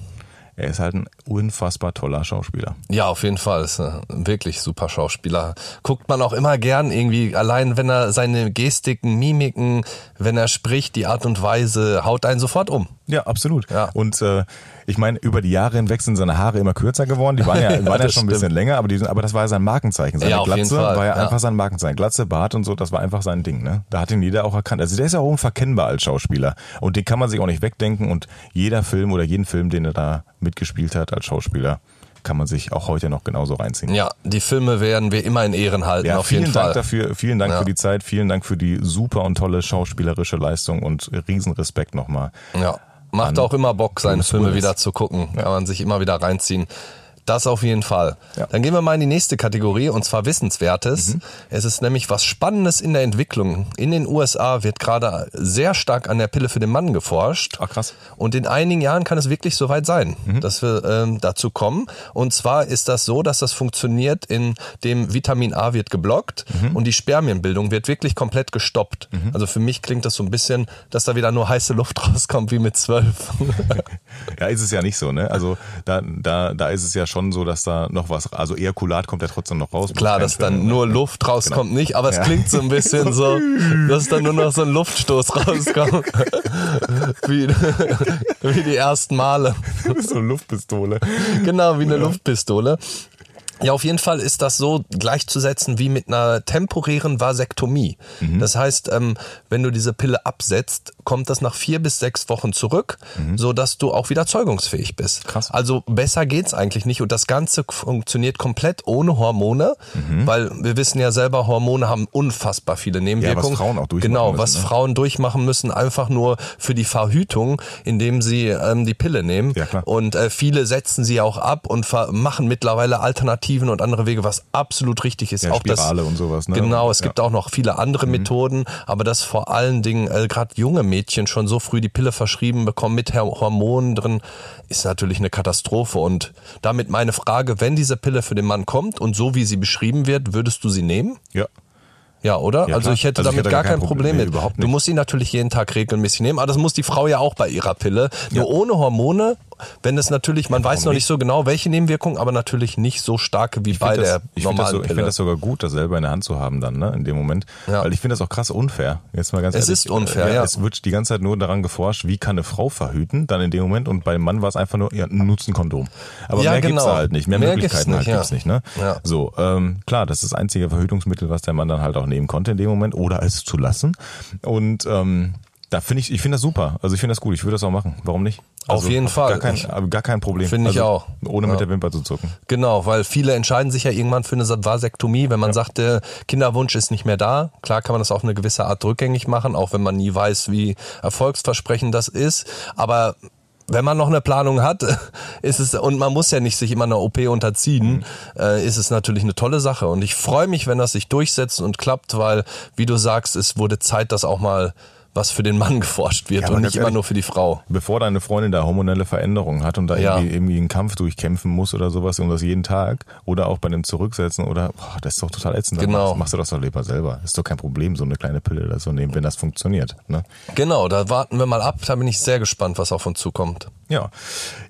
er ist halt ein unfassbar toller Schauspieler. Ja, auf jeden Fall. Ist ein wirklich super Schauspieler. Guckt man auch immer gern irgendwie, allein wenn er seine Gestiken, Mimiken, wenn er spricht, die Art und Weise, haut einen sofort um. Ja, absolut. Ja. Und äh, ich meine, über die Jahre hinweg sind seine Haare immer kürzer geworden. Die waren ja, waren ja schon ein bisschen länger, aber, die, sind- aber das war ja sein Markenzeichen. Seine Ja, Glatze war ja, einfach sein Markenzeichen. Glatze, Bart und so, das war einfach sein Ding. Ne? Da hat ihn jeder auch erkannt. Also der ist ja auch unverkennbar als Schauspieler. Und den kann man sich auch nicht wegdenken. Und jeder Film oder jeden Film, den er da mitgespielt hat als Schauspieler, kann man sich auch heute noch genauso reinziehen. Ja, die Filme werden wir immer in Ehren halten, Ja, auf vielen jeden Dank Fall. dafür, vielen Dank Ja. für die Zeit, vielen Dank für die super und tolle schauspielerische Leistung und Riesenrespekt nochmal. Ja, macht auch immer Bock, seine Filme wieder zu gucken. Kann man sich immer wieder reinziehen. Das auf jeden Fall. Ja. Dann gehen wir mal in die nächste Kategorie und zwar Wissenswertes. Mhm. Es ist nämlich was Spannendes in der Entwicklung. In den USA wird gerade sehr stark an der Pille für den Mann geforscht. Ach, krass. Und in einigen Jahren kann es wirklich soweit sein, dass wir ähm, dazu kommen. Und zwar ist das so, dass das funktioniert, indem Vitamin A wird geblockt und die Spermienbildung wird wirklich komplett gestoppt. Also für mich klingt das so ein bisschen, dass da wieder nur heiße Luft rauskommt wie mit zwölf. Ja, ist es ja nicht so, ne? Also da, da, da ist es ja schon so, dass da noch was, also Ejakulat kommt ja trotzdem noch raus. Klar, dass dann nur? Luft rauskommt Genau. nicht, aber es Ja. klingt so ein bisschen so, dass dann nur noch so ein Luftstoß rauskommt. wie, wie die ersten Male. so eine Luftpistole. Genau, wie eine Luftpistole. Ja, auf jeden Fall ist das so gleichzusetzen wie mit einer temporären Vasektomie. Mhm. Das heißt, ähm, wenn du diese Pille absetzt, kommt das nach vier bis sechs Wochen zurück, so dass du auch wieder zeugungsfähig bist. Mhm. Krass. Also besser geht's eigentlich nicht und das Ganze funktioniert komplett ohne Hormone, weil wir wissen ja selber, Hormone haben unfassbar viele Nebenwirkungen. Frauen auch durchmachen Genau, müssen, was ne? Frauen durchmachen müssen, einfach nur für die Verhütung, indem sie ähm, die Pille nehmen. Ja, klar. Und äh, viele setzen sie auch ab und machen mittlerweile alternative Alternativen und andere Wege, was absolut richtig ist. Ja, auch das, Spirale und sowas, ne? Genau, es Ja. Mhm. gibt auch noch viele andere Methoden, aber dass vor allen Dingen äh, gerade junge Mädchen schon so früh die Pille verschrieben bekommen mit Hormonen drin, ist natürlich eine Katastrophe. Und damit meine Frage, wenn diese Pille für den Mann kommt und so wie sie beschrieben wird, würdest du sie nehmen? Ja. Ja, oder? Ja, also ich hätte Also ich damit hätte gar gar kein Problem Problem. mit. Nee, überhaupt Du musst sie natürlich jeden Tag regelmäßig nehmen, aber das muss die Frau ja auch bei ihrer Pille. Nur ohne Hormone, wenn es natürlich, man weiß noch nicht so genau, welche Nebenwirkungen, aber natürlich nicht so starke wie bei find der das, ich finde das, normalen so, ich Pille. find das sogar gut, das selber in der Hand zu haben dann, ne, in dem Moment. Ja. Weil ich finde das auch krass unfair. Jetzt mal ganz Es ehrlich. ist unfair, ja. Es wird die ganze Zeit nur daran geforscht, wie kann eine Frau verhüten, dann in dem Moment und beim Mann war es einfach nur, ja, nutzt ein Kondom. Aber Ja, mehr gibt's genau. da halt nicht, mehr, Mehr Möglichkeiten gibt's halt nicht, gibt's ja. nicht, ne? Ja. So, ähm, klar, das ist das einzige Verhütungsmittel, was der Mann dann halt auch nehmen konnte in dem Moment oder es zu lassen. Und ähm, da finde ich, ich finde das super. Also ich finde das gut. Ich würde das auch machen. Warum nicht? Auf Also, jeden Fall. Gar kein, gar kein Problem. Finde ich also, auch. Ohne Ja. mit der Wimper zu zucken. Genau, weil viele entscheiden sich ja irgendwann für eine Vasektomie, wenn man sagt, der Kinderwunsch ist nicht mehr da. Klar kann man das auf eine gewisse Art rückgängig machen, auch wenn man nie weiß, wie erfolgsversprechend das ist. Aber wenn man noch eine Planung hat, ist es, und man muss ja nicht sich immer einer OP unterziehen, äh, ist es natürlich eine tolle Sache. Und ich freue mich, wenn das sich durchsetzt und klappt, weil, wie du sagst, es wurde Zeit, dass auch mal was für den Mann geforscht wird Ja, und nicht immer nur für die Frau. Bevor deine Freundin da hormonelle Veränderungen hat und da Ja. irgendwie, irgendwie einen Kampf durchkämpfen muss oder sowas und das jeden Tag oder auch bei dem Zurücksetzen oder boah, das ist doch total ätzend. Genau. Machst, machst du das doch lieber selber. Ist doch kein Problem, so eine kleine Pille da zu nehmen, wenn das funktioniert. Ne? Genau, da warten wir mal ab. Da bin ich sehr gespannt, was auf uns zukommt. Ja.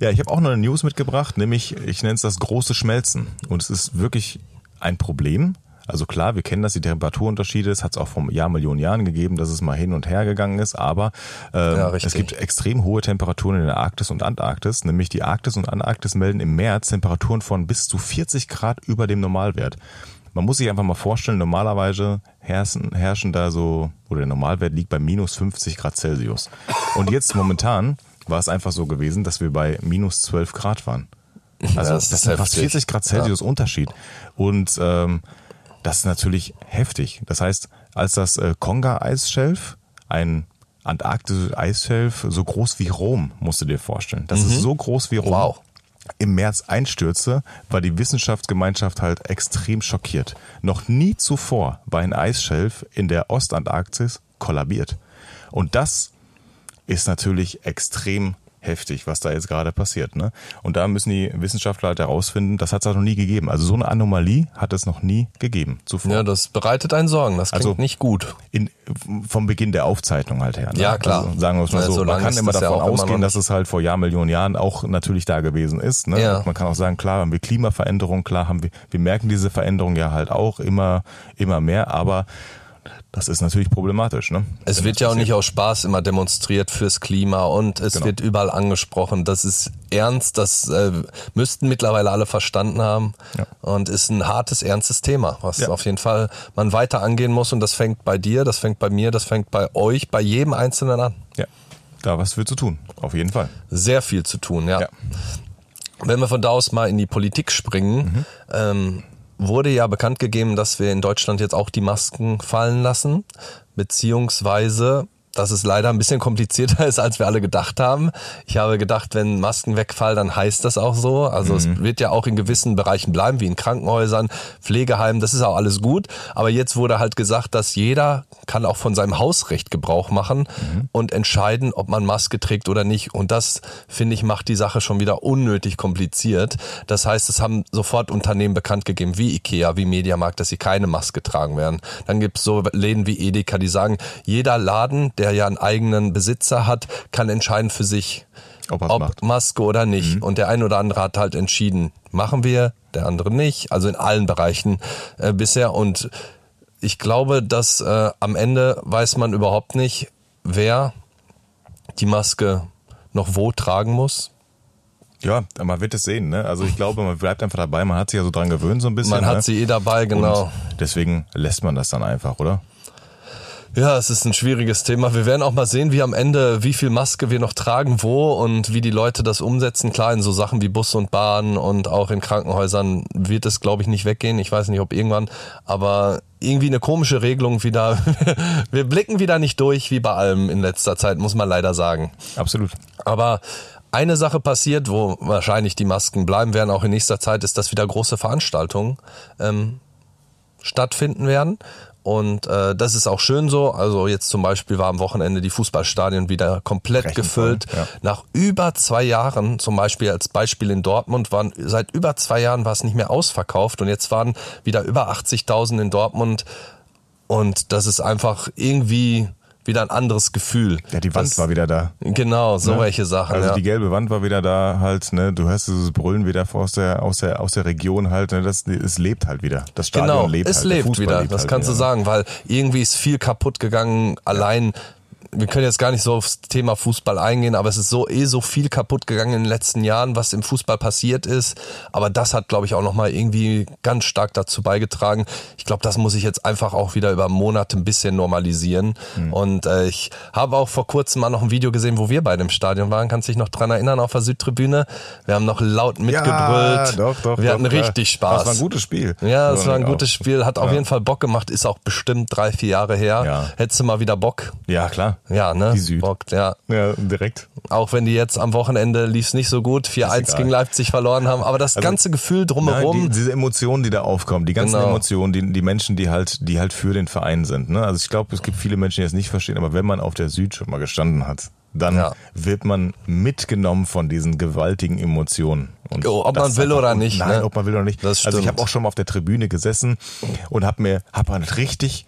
Ja, ich habe auch noch eine News mitgebracht, nämlich ich nenne es das große Schmelzen. Und es ist wirklich ein Problem. Also klar, wir kennen das, die Temperaturunterschiede, es hat es auch vor Jahr, Millionen Jahren gegeben, dass es mal hin und her gegangen ist, aber ähm, Ja, es gibt extrem hohe Temperaturen in der Arktis und Antarktis, nämlich die Arktis und Antarktis melden im März Temperaturen von bis zu 40 Grad über dem Normalwert. Man muss sich einfach mal vorstellen, normalerweise herrschen, herrschen da so, oder der Normalwert liegt bei minus 50 Grad Celsius. Und jetzt momentan war es einfach so gewesen, dass wir bei minus 12 Grad waren. Also das das, ist fast heftig. 40 Grad Celsius Unterschied. Und ähm, das ist natürlich heftig. Das heißt, als das äh, Konga-Eisschelf, ein antarktisches Eisschelf, so groß wie Rom, musst du dir vorstellen. Das ist so groß wie Rom. Mhm. Wow. Im März einstürze, war die Wissenschaftsgemeinschaft halt extrem schockiert. Noch nie zuvor war ein Eisschelf in der Ostantarktis kollabiert. Und das ist natürlich extrem heftig, was da jetzt gerade passiert. Ne? Und da müssen die Wissenschaftler halt herausfinden, das hat es halt noch nie gegeben. Also so eine Anomalie hat es noch nie gegeben zuvor. Ja, das bereitet einen Sorgen. Das klingt Also- nicht gut. In, vom Beginn der Aufzeichnung halt her. Ne? Ja, klar. Also sagen wir es mal Ja, so. so Man kann immer das ja davon auch immer ausgehen, dass es halt vor Jahr, Millionen Jahren auch natürlich da gewesen ist. Ne? Ja. Man kann auch sagen, klar haben wir Klimaveränderung, klar haben wir, wir merken diese Veränderung ja halt auch immer, immer mehr, aber das ist natürlich problematisch. Ne? Es Wenn wird ja auch nicht aus Spaß immer demonstriert fürs Klima und es Genau. wird überall angesprochen. Das ist ernst, das äh, müssten mittlerweile alle verstanden haben Ja. und ist ein hartes, ernstes Thema, was Ja. auf jeden Fall man weiter angehen muss und das fängt bei dir, das fängt bei mir, das fängt bei euch, bei jedem Einzelnen an. Ja, da was für zu tun, auf jeden Fall. Sehr viel zu tun, ja. Ja. Wenn wir von da aus mal in die Politik springen, ähm, wurde ja bekannt gegeben, dass wir in Deutschland jetzt auch die Masken fallen lassen, beziehungsweise dass es leider ein bisschen komplizierter ist, als wir alle gedacht haben. Ich habe gedacht, wenn Masken wegfallen, dann heißt das auch so. Also es wird ja auch in gewissen Bereichen bleiben, wie in Krankenhäusern, Pflegeheimen, das ist auch alles gut. Aber jetzt wurde halt gesagt, dass jeder kann auch von seinem Hausrecht Gebrauch machen und entscheiden, ob man Maske trägt oder nicht. Und das, finde ich, macht die Sache schon wieder unnötig kompliziert. Das heißt, es haben sofort Unternehmen bekannt gegeben, wie Ikea, wie Mediamarkt, dass sie keine Maske tragen werden. Dann gibt es so Läden wie Edeka, die sagen, jeder Laden, der ja einen eigenen Besitzer hat, kann entscheiden für sich, Ob ob macht. Maske oder nicht. Und der eine oder andere hat halt entschieden, machen wir, der andere nicht. Also in allen Bereichen äh, bisher. Und ich glaube, dass äh, am Ende weiß man überhaupt nicht, wer die Maske noch wo tragen muss. Ja, man wird es sehen. Ne? Also ich glaube, man bleibt einfach dabei. Man hat sich ja so dran gewöhnt so ein bisschen. Man ne? hat sie eh dabei, genau. Und deswegen lässt man das dann einfach, oder? Ja, es ist ein schwieriges Thema. Wir werden auch mal sehen, wie am Ende, wie viel Maske wir noch tragen, wo und wie die Leute das umsetzen. Klar, in so Sachen wie Bus und Bahn und auch in Krankenhäusern wird es, glaube ich, nicht weggehen. Ich weiß nicht, ob irgendwann, aber irgendwie eine komische Regelung wieder. Wir blicken wieder nicht durch, wie bei allem in letzter Zeit, muss man leider sagen. Absolut. Aber eine Sache passiert, wo wahrscheinlich die Masken bleiben werden, auch in nächster Zeit, ist, dass wieder große Veranstaltungen ähm, stattfinden werden. Und äh, das ist auch schön so. Also jetzt zum Beispiel war am Wochenende die Fußballstadien wieder komplett Recht gefüllt. voll, ja. Nach über zwei Jahren, zum Beispiel als Beispiel in Dortmund, waren seit über zwei Jahren war es nicht mehr ausverkauft und jetzt waren wieder über 80.000 in Dortmund. Und das ist einfach irgendwie wieder ein anderes Gefühl. Ja, die Wand das, war wieder da. Genau, so Ne? welche Sachen. Also ja. die gelbe Wand war wieder da halt, ne? Du hörst dieses Brüllen wieder aus der, aus der, aus der Region halt, ne? Das, es lebt halt wieder. Das Stadion Genau, lebt es halt. Lebt wieder, lebt das halt kannst du wieder. sagen, weil irgendwie ist viel kaputt gegangen, allein wir können jetzt gar nicht so aufs Thema Fußball eingehen, aber es ist so eh so viel kaputt gegangen in den letzten Jahren, was im Fußball passiert ist. Aber das hat, glaube ich, auch nochmal irgendwie ganz stark dazu beigetragen. Ich glaube, das muss ich jetzt einfach auch wieder über Monate ein bisschen normalisieren. Hm. Und äh, ich habe auch vor kurzem mal noch ein Video gesehen, wo wir beide im Stadion waren. Kannst dich noch dran erinnern auf der Südtribüne? Wir haben noch laut mitgebrüllt. Ja, doch, doch, wir doch, hatten klar. richtig Spaß. Das war ein gutes Spiel. Ja, es So, war ein gutes Spiel, hat auf Ja. jeden Fall Bock gemacht, ist auch bestimmt drei, vier Jahre her. Ja. Hättest du mal wieder Bock? Ja, klar. Ja, ne? Die Süd. Bock, ja. Ja, direkt. Auch wenn die jetzt am Wochenende lief's nicht so gut, 4-1 egal. gegen Leipzig verloren haben, aber das ganze Gefühl Nein, drumherum, die, diese Emotionen, die da aufkommen, die ganzen Genau. Emotionen, die, die Menschen, die halt, die halt für den Verein sind. Ne? Also ich glaube, es gibt viele Menschen, die das nicht verstehen, aber wenn man auf der Süd schon mal gestanden hat, dann Ja. wird man mitgenommen von diesen gewaltigen Emotionen. Und Oh, ob man will oder nicht, Nein, ne? ob man will oder nicht. Das also ich habe auch schon mal auf der Tribüne gesessen und habe mir, hab halt richtig,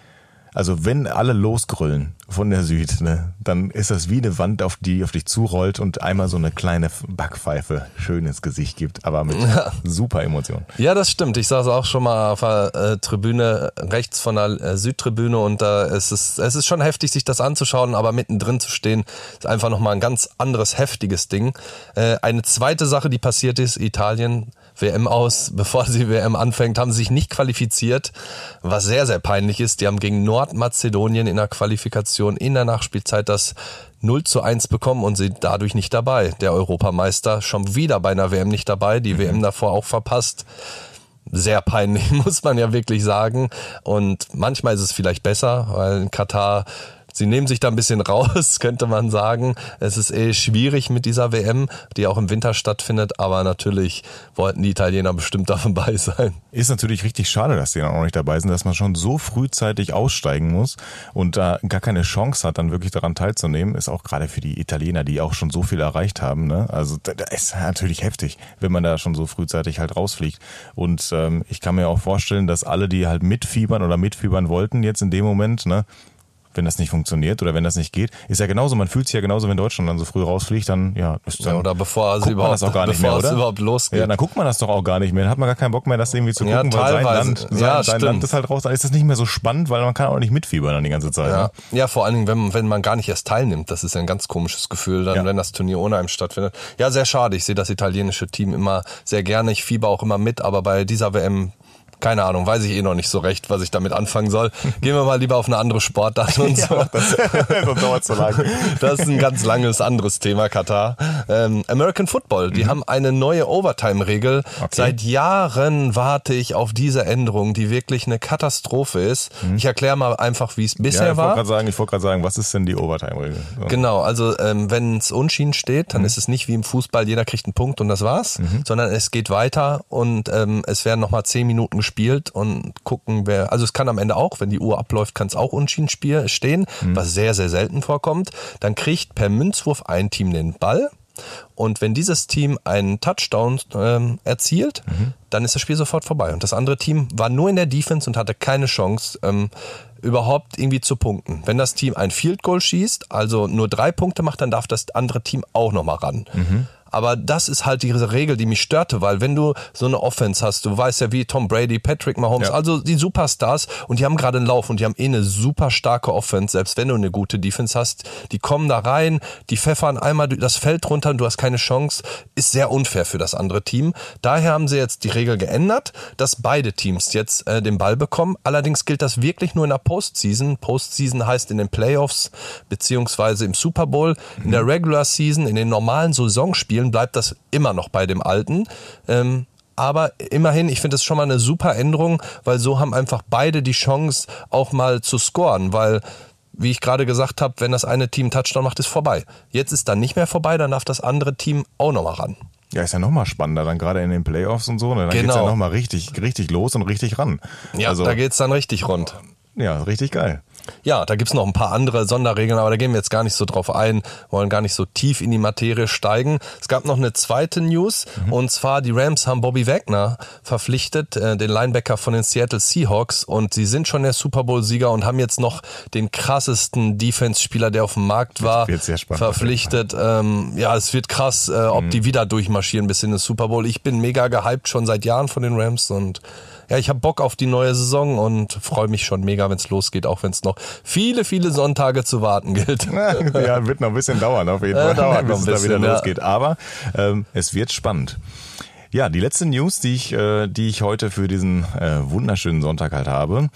also wenn alle losgrüllen von der Süd, ne, dann ist das wie eine Wand, auf die auf dich zurollt und einmal so eine kleine Backpfeife schön ins Gesicht gibt, aber mit super Emotionen. Ja, das stimmt. Ich saß auch schon mal auf der äh, Tribüne rechts von der äh, Südtribüne und da es ist es ist schon heftig, sich das anzuschauen, aber mittendrin zu stehen, ist einfach nochmal ein ganz anderes heftiges Ding. Äh, eine zweite Sache, die passiert ist, Italien WM aus, bevor die WM anfängt, haben sie sich nicht qualifiziert, was sehr, sehr peinlich ist. Die haben gegen Nordmazedonien in der Qualifikation in der Nachspielzeit das 0 zu 1 bekommen und sind dadurch nicht dabei. Der Europameister schon wieder bei einer WM nicht dabei, die WM davor auch verpasst sehr peinlich, muss man ja wirklich sagen. Und manchmal ist es vielleicht besser, weil in Katar, sie nehmen sich da ein bisschen raus, könnte man sagen. Es ist eh schwierig mit dieser WM, die auch im Winter stattfindet, aber natürlich wollten die Italiener bestimmt dabei sein. Ist natürlich richtig schade, dass die dann auch nicht dabei sind, dass man schon so frühzeitig aussteigen muss und da gar keine Chance hat, dann wirklich daran teilzunehmen, ist auch gerade für die Italiener, die auch schon so viel erreicht haben. Ne? Also da, da ist natürlich heftig, wenn man da schon so frühzeitig halt rausfliegt. Und ähm, ich kann mir auch vorstellen, dass alle, die halt mitfiebern oder mitfiebern wollten, jetzt in dem Moment, ne, wenn das nicht funktioniert oder wenn das nicht geht, ist ja genauso, man fühlt sich ja genauso, wenn Deutschland dann so früh rausfliegt, dann ja, ist dann Ja, oder bevor es überhaupt, auch gar nicht bevor mehr, es oder? überhaupt losgeht. Ja, dann guckt man das doch auch gar nicht mehr. Dann hat man gar keinen Bock mehr, das irgendwie zu Ja, gucken, weil sein. Land, sein, Ja, sein. Land ist halt raus. Dann ist das nicht mehr so spannend, weil man kann auch nicht mitfiebern dann die ganze Zeit. Ja, Ne? ja, vor allen Dingen, wenn, wenn man gar nicht erst teilnimmt, das ist ja ein ganz komisches Gefühl, dann, Ja. wenn das Turnier ohne einem stattfindet. Ja, sehr schade. Ich sehe das italienische Team immer sehr gerne. Ich fieber auch immer mit, aber bei dieser WM, keine Ahnung, weiß ich eh noch nicht so recht, was ich damit anfangen soll. Gehen wir mal lieber auf eine andere Sportart und so. Sonst dauert zu lang. Das ist ein ganz langes anderes Thema, Katar. Ähm, American Football, die haben eine neue Overtime-Regel. Mhm. Okay. Seit Jahren warte ich auf diese Änderung, die wirklich eine Katastrophe ist. Ich erkläre mal einfach, wie es Mhm. Ja, bisher ich war. sagen, ich wollte gerade sagen, was ist denn die Overtime-Regel? So. Genau, also ähm, wenn es unschieden steht, Mhm. dann ist es nicht wie im Fußball, jeder kriegt einen Punkt und das war's, sondern es geht weiter und ähm, es werden nochmal zehn Minuten gespielt und gucken, wer, also es kann am Ende auch, wenn die Uhr abläuft, kann es auch unschieden spiel, stehen, Mhm. was sehr, sehr selten vorkommt. Dann kriegt per Münzwurf ein Team den Ball und wenn dieses Team einen Touchdown ähm, erzielt, Mhm. dann ist das Spiel sofort vorbei. Und das andere Team war nur in der Defense und hatte keine Chance, ähm, überhaupt irgendwie zu punkten. Wenn das Team ein Field Goal schießt, also nur drei Punkte macht, dann darf das andere Team auch nochmal ran. Aber das ist halt diese Regel, die mich störte, weil wenn du so eine Offense hast, du weißt ja wie Tom Brady, Patrick Mahomes, Ja. also die Superstars und die haben gerade einen Lauf und die haben eh eine super starke Offense, selbst wenn du eine gute Defense hast, die kommen da rein, die pfeffern einmal das Feld runter und du hast keine Chance, ist sehr unfair für das andere Team. Daher haben sie jetzt die Regel geändert, dass beide Teams jetzt äh, den Ball bekommen. Allerdings gilt das wirklich nur in der Postseason. Postseason heißt in den Playoffs beziehungsweise im Super Bowl. In der Regular Season, in den normalen Saisonspielen bleibt das immer noch bei dem Alten. Ähm, aber immerhin, ich finde es schon mal eine super Änderung, weil so haben einfach beide die Chance, auch mal zu scoren, weil wie ich gerade gesagt habe, wenn das eine Team Touchdown macht, ist vorbei. Jetzt ist dann nicht mehr vorbei, dann darf das andere Team auch nochmal ran. Ja, ist ja nochmal spannender, dann gerade in den Playoffs und so. Ne? Dann Genau. geht's ja nochmal richtig, richtig los und richtig ran. Ja, also, da geht's dann richtig rund. ja, richtig geil. Ja, da gibt's noch ein paar andere Sonderregeln, aber da gehen wir jetzt gar nicht so drauf ein, wollen gar nicht so tief in die Materie steigen. Es gab noch eine zweite News und zwar die Rams haben Bobby Wagner verpflichtet, äh, den Linebacker von den Seattle Seahawks und sie sind schon der Super Bowl-Sieger und haben jetzt noch den krassesten Defense-Spieler, der auf dem Markt war, wird sehr spannend verpflichtet. Ähm, ja, es wird krass, äh, ob die wieder durchmarschieren bis in den Super Bowl. Ich bin mega gehypt schon seit Jahren von den Rams und ja, ich habe Bock auf die neue Saison und freue mich schon mega, wenn es losgeht, auch wenn es noch viele, viele Sonntage zu warten gilt. ja, wird noch ein bisschen dauern auf jeden Ja, Fall, dauert bis es da wieder ja. losgeht. Aber ähm, es wird spannend. Ja, die letzte News, die ich, äh, die ich heute für diesen äh, wunderschönen Sonntag halt habe,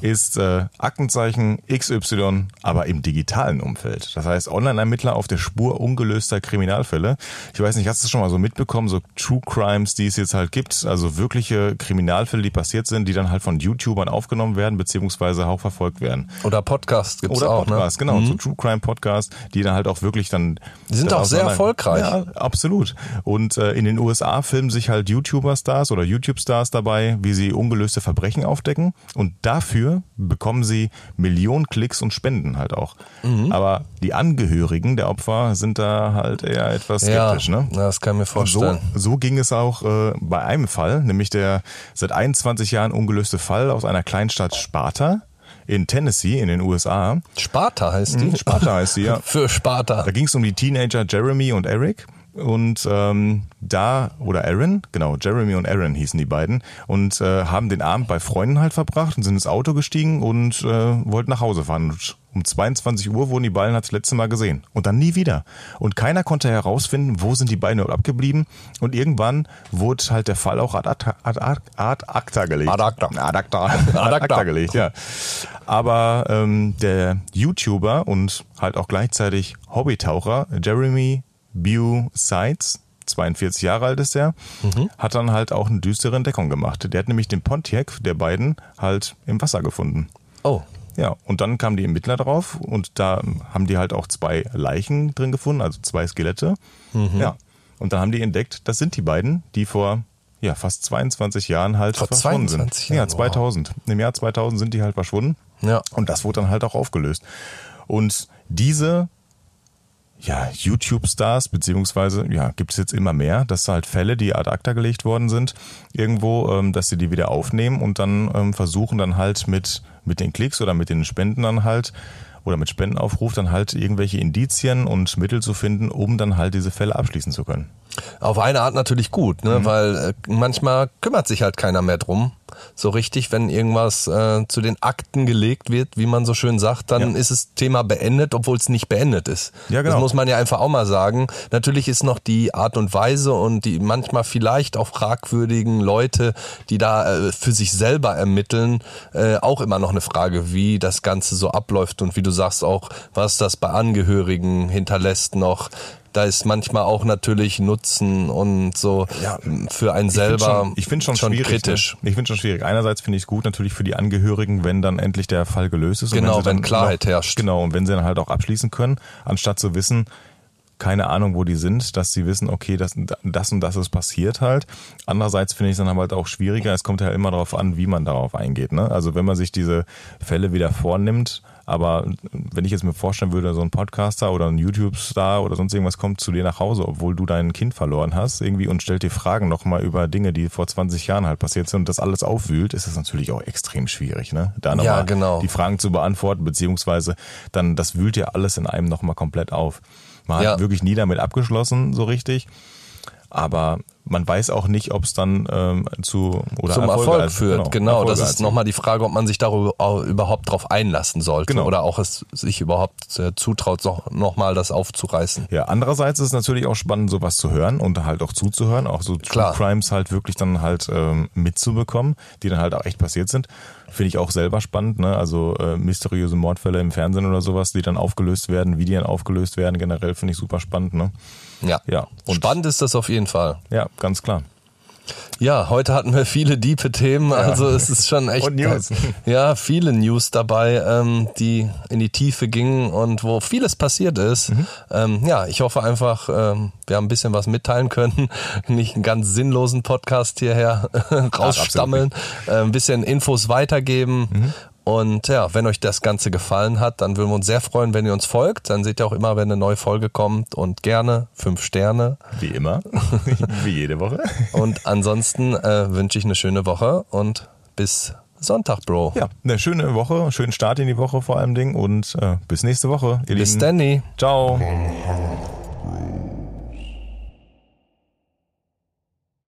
ist äh, Aktenzeichen XY, aber im digitalen Umfeld. Das heißt, Online-Ermittler auf der Spur ungelöster Kriminalfälle. Ich weiß nicht, hast du das schon mal so mitbekommen, so True Crimes, die es jetzt halt gibt, also wirkliche Kriminalfälle, die passiert sind, die dann halt von YouTubern aufgenommen werden, beziehungsweise auch verfolgt werden. Oder Podcast gibt's Oder auch, Podcast, ne? genau, so True Crime Podcast, die dann halt auch wirklich dann. Die sind auch sehr erfolgreich. Ja, absolut. Und äh, in den USA filmen sich halt YouTuber-Stars oder YouTube-Stars dabei, wie sie ungelöste Verbrechen aufdecken. Und dafür bekommen sie Millionen Klicks und Spenden halt auch. Mhm. Aber die Angehörigen der Opfer sind da halt eher etwas skeptisch, ja, ne? das kann ich mir So, vorstellen. so ging es auch äh, bei einem Fall, nämlich der seit 21 Jahren ungelöste Fall aus einer Kleinstadt Sparta in Tennessee in den USA. Sparta heißt die? Sparta heißt sie, ja. Für Sparta. Da ging es um die Teenager Jeremy und Eric. Und ähm, da, oder Aaron, genau, Jeremy und Aaron hießen die beiden, und äh, haben den Abend bei Freunden halt verbracht und sind ins Auto gestiegen und äh, wollten nach Hause fahren. Und um 22 Uhr wurden die beiden halt das letzte Mal gesehen. Und dann nie wieder. Und keiner konnte herausfinden, wo sind die beiden abgeblieben. Und irgendwann wurde halt der Fall auch ad, ad, ad, ad, ad acta gelegt. Ad acta. Ad acta. Ad acta gelegt, ja. Aber ähm, der YouTuber und halt auch gleichzeitig Hobbytaucher Jeremy Bew Sides, 42 Jahre alt ist er, hat dann halt auch eine düstere Entdeckung gemacht. Der hat nämlich den Pontiac der beiden halt im Wasser gefunden. Oh. Ja, und dann kamen die Ermittler drauf und da haben die halt auch zwei Leichen drin gefunden, also zwei Skelette. Ja, und dann haben die entdeckt, das sind die beiden, die vor ja, fast 22 Jahren halt Vor verschwunden 22 sind. Ja, Jahren, wow. 2000. Im Jahr 2000 sind die halt verschwunden. Ja. Und das wurde dann halt auch aufgelöst. Und diese ja, YouTube-Stars, beziehungsweise, ja, gibt es jetzt immer mehr, dass halt Fälle, die ad acta gelegt worden sind, irgendwo, ähm, dass sie die wieder aufnehmen und dann ähm, versuchen dann halt mit, mit den Klicks oder mit den Spenden dann halt oder mit Spendenaufruf dann halt irgendwelche Indizien und Mittel zu finden, um dann halt diese Fälle abschließen zu können. Auf eine Art natürlich gut, Mhm. ne? weil äh, manchmal kümmert sich halt keiner mehr drum. So richtig, wenn irgendwas äh, zu den Akten gelegt wird, wie man so schön sagt, dann Ja. ist das Thema beendet, obwohl es nicht beendet ist. Ja, genau. Das muss man ja einfach auch mal sagen. Natürlich ist noch die Art und Weise und die manchmal vielleicht auch fragwürdigen Leute, die da äh, für sich selber ermitteln, äh, auch immer noch eine Frage, wie das Ganze so abläuft und wie du sagst auch, was das bei Angehörigen hinterlässt noch. Da ist manchmal auch natürlich Nutzen und so Ja, für einen selber Ich finde schon, ich find schon schwierig. kritisch. Ne? Ich finde schon schwierig. Einerseits finde ich es gut natürlich für die Angehörigen, wenn dann endlich der Fall gelöst ist. und Genau, sie wenn dann Klarheit herrscht. Genau, und wenn sie dann halt auch abschließen können, anstatt zu wissen, keine Ahnung, wo die sind, dass sie wissen, okay, das, das und das ist passiert halt. Andererseits finde ich es dann halt auch schwieriger. Es kommt ja immer darauf an, wie man darauf eingeht. Ne? Also wenn man sich diese Fälle wieder vornimmt, aber wenn ich jetzt mir vorstellen würde, so ein Podcaster oder ein YouTube-Star oder sonst irgendwas kommt zu dir nach Hause, obwohl du dein Kind verloren hast, irgendwie und stellt dir Fragen nochmal über Dinge, die vor 20 Jahren halt passiert sind und das alles aufwühlt, ist das natürlich auch extrem schwierig, ne? Da nochmal Ja, genau. die Fragen zu beantworten, beziehungsweise dann, das wühlt ja alles in einem nochmal komplett auf. Man Ja. hat wirklich nie damit abgeschlossen, so richtig. Aber man weiß auch nicht, ob es dann ähm, zu oder zum Erfolge Erfolg führt. Genau, Erfolge das ist nochmal die Frage, ob man sich darüber überhaupt drauf einlassen sollte Genau. oder auch es sich überhaupt äh, zutraut, noch, noch mal das aufzureißen. Ja, andererseits ist es natürlich auch spannend, sowas zu hören und halt auch zuzuhören, auch so True. Crimes halt wirklich dann halt ähm, mitzubekommen, die dann halt auch echt passiert sind. Finde ich auch selber spannend, ne? Also äh, mysteriöse Mordfälle im Fernsehen oder sowas, die dann aufgelöst werden, wie die dann aufgelöst werden, generell finde ich super spannend, ne? Ja. Ja, und- Spannend ist das auf jeden Fall. Ja, ganz klar. Ja, heute hatten wir viele diepe Themen, also es ist schon echt Und News. ja viele News dabei, ähm, die in die Tiefe gingen und wo vieles passiert ist. Mhm. Ähm, ja, ich hoffe einfach, ähm, wir haben ein bisschen was mitteilen können, nicht einen ganz sinnlosen Podcast hierher rausstammeln, äh, ein bisschen Infos weitergeben. Mhm. Und ja, wenn euch das Ganze gefallen hat, dann würden wir uns sehr freuen, wenn ihr uns folgt. Dann seht ihr auch immer, wenn eine neue Folge kommt. Und gerne fünf Sterne. Wie immer. Wie jede Woche. Und ansonsten äh, wünsche ich eine schöne Woche und bis Sonntag, Bro. Ja, eine schöne Woche, einen schönen Start in die Woche vor allem Ding und äh, bis nächste Woche, ihr bis Lieben. Danny. Ciao.